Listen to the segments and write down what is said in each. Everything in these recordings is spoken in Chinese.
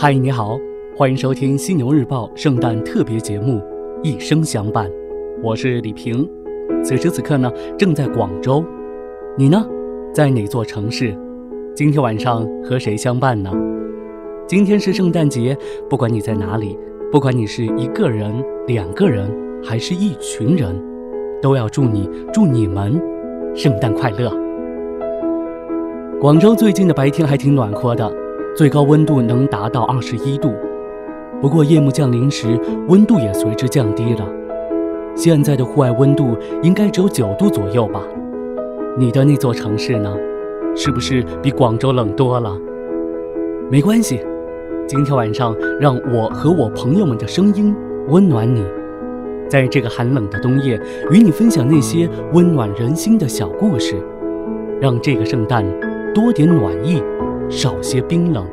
嗨，你好，欢迎收听《犀牛日报》圣诞特别节目《一生相伴》，我是李平。此时此刻呢，正在广州。你呢，在哪座城市？今天晚上和谁相伴呢？今天是圣诞节，不管你在哪里，不管你是一个人、两个人，还是一群人，都要祝你、祝你们圣诞快乐。广州最近的白天还挺暖和的，最高温度能达到二十一度。不过夜幕降临时，温度也随之降低了。现在的户外温度应该只有九度左右吧？你的那座城市呢？是不是比广州冷多了？没关系，今天晚上让我和我朋友们的声音温暖你，在这个寒冷的冬夜，与你分享那些温暖人心的小故事，让这个圣诞。多点暖意，少些冰冷，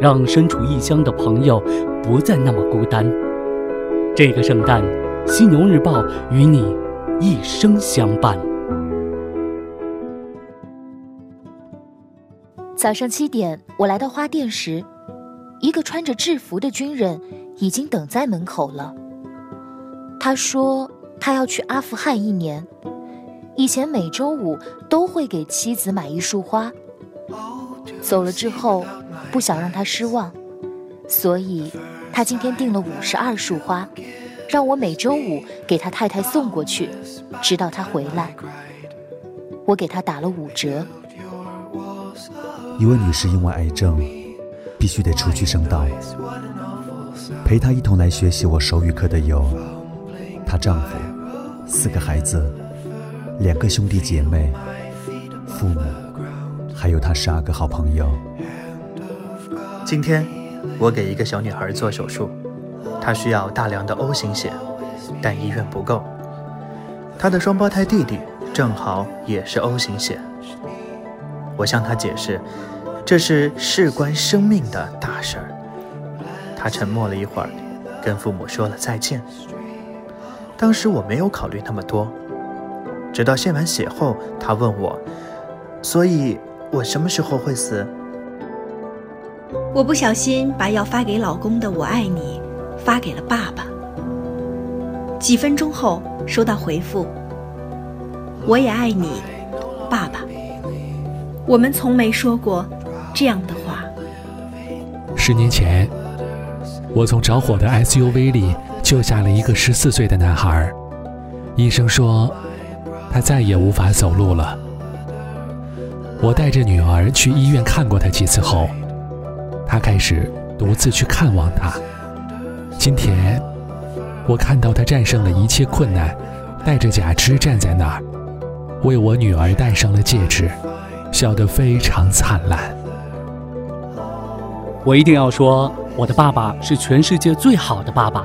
让身处异乡的朋友不再那么孤单。这个圣诞，《犀牛日报》与你一生相伴。早上七点，我来到花店时，一个穿着制服的军人已经等在门口了。他说他要去阿富汗一年。以前每周五都会给妻子买一束花，走了之后不想让他失望，所以他今天订了五十二束花，让我每周五给他太太送过去，直到他回来。我给他打了五折。一位女士因为癌症，必须得出去圣道。陪她一同来学习我手语课的有她丈夫、四个孩子。两个兄弟姐妹、父母，还有他十二个好朋友。今天我给一个小女孩做手术，她需要大量的 O 型血，但医院不够。她的双胞胎弟弟正好也是 O 型血。我向她解释，这是事关生命的大事儿。她沉默了一会儿，跟父母说了再见。当时我没有考虑那么多。直到献完血后，她问我：“所以，我什么时候会死？”我不小心把要发给老公的“我爱你”发给了爸爸。几分钟后收到回复：“我也爱你，爸爸。”我们从没说过这样的话。十年前，我从着火的 SUV 里救下了一个十四岁的男孩。医生说。他再也无法走路了。我带着女儿去医院看过他几次后，他开始独自去看望他。今天，我看到他战胜了一切困难，带着假肢站在那儿，为我女儿戴上了戒指，笑得非常灿烂。我一定要说，我的爸爸是全世界最好的爸爸，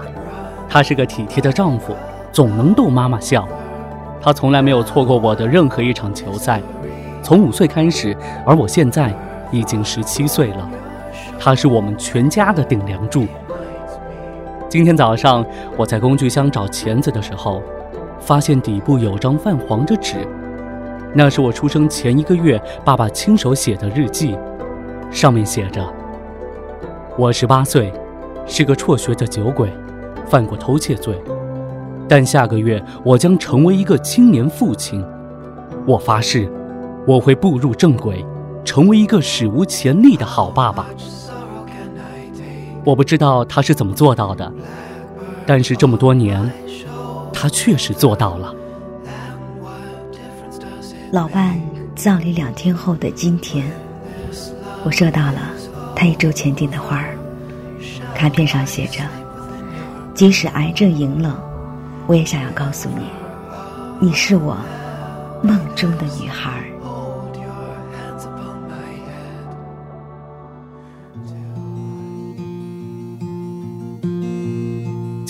他是个体贴的丈夫，总能逗妈妈笑。他从来没有错过我的任何一场球赛，从五岁开始，而我现在已经十七岁了。他是我们全家的顶梁柱。今天早上我在工具箱找钳子的时候，发现底部有张泛黄的纸，那是我出生前一个月爸爸亲手写的日记，上面写着：“我十八岁，是个辍学的酒鬼，犯过偷窃罪。”但下个月我将成为一个青年父亲，我发誓，我会步入正轨，成为一个史无前例的好爸爸。我不知道他是怎么做到的，但是这么多年，他确实做到了。老伴葬礼两天后的今天，我收到了他一周前订的花儿，卡片上写着：“即使癌症赢了。”我也想要告诉你，你是我梦中的女孩。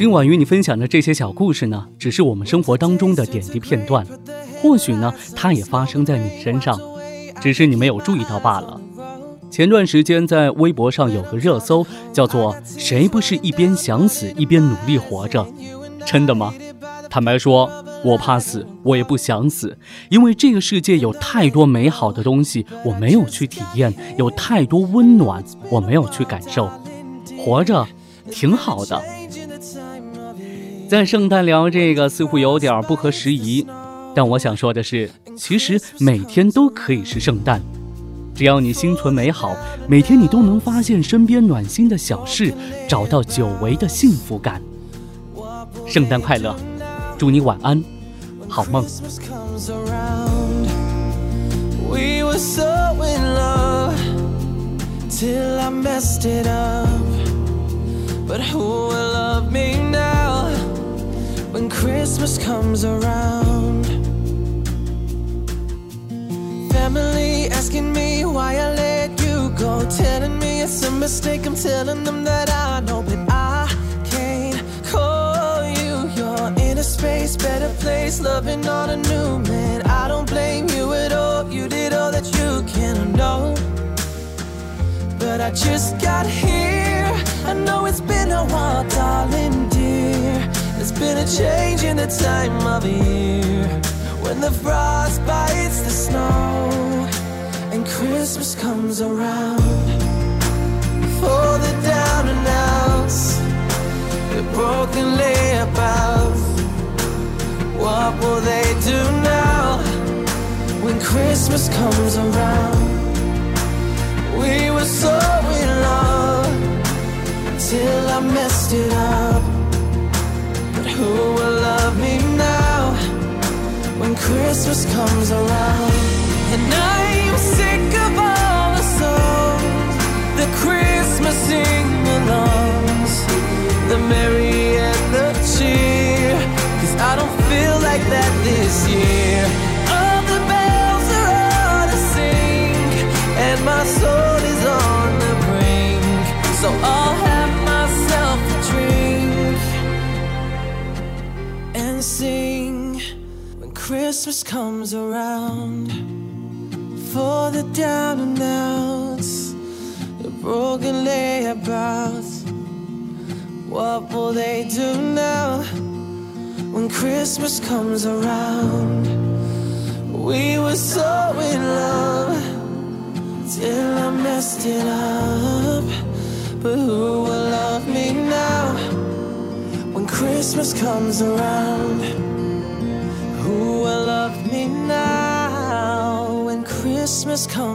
今晚与你分享的这些小故事呢，只是我们生活当中的点滴片段，或许呢，它也发生在你身上，只是你没有注意到罢了。前段时间在微博上有个热搜，叫做“谁不是一边想死一边努力活着”。真的吗？坦白说，我怕死，我也不想死，因为这个世界有太多美好的东西我没有去体验，有太多温暖我没有去感受。活着挺好的。在圣诞聊这个似乎有点不合时宜，但我想说的是，其实每天都可以是圣诞，只要你心存美好，每天你都能发现身边暖心的小事，找到久违的幸福感。圣诞快乐，祝你晚安，好梦。When Christmas comes around. Family asking me why I let you go, telling me it's a mistake. I'm telling them that I know, but I can't call you. You're in a space, better place, loving on a new man. I don't blame you at all. You did all that you can know. But I just got here. I know it's been a while, darling dear. There's been a change in the time of year. When the frost bites the snow And Christmas comes around. For the down and outs The broken layabouts What will they do now When Christmas comes around? We were so in love Till I messed it up who will love me now when Christmas comes around? And I'm sick of all the songs, the Christmas sing-alongs, the merry and the cheer. Cause I don't feel like that this year. All the bells are on to sing, and my soul is on the brink. So I'll sing when Christmas comes around. For the down and outs, the broken layabouts. What will they do now when Christmas comes around? We were so in love till I messed it up. But who will love me now? Christmas comes around. Who will love me now when Christmas comes?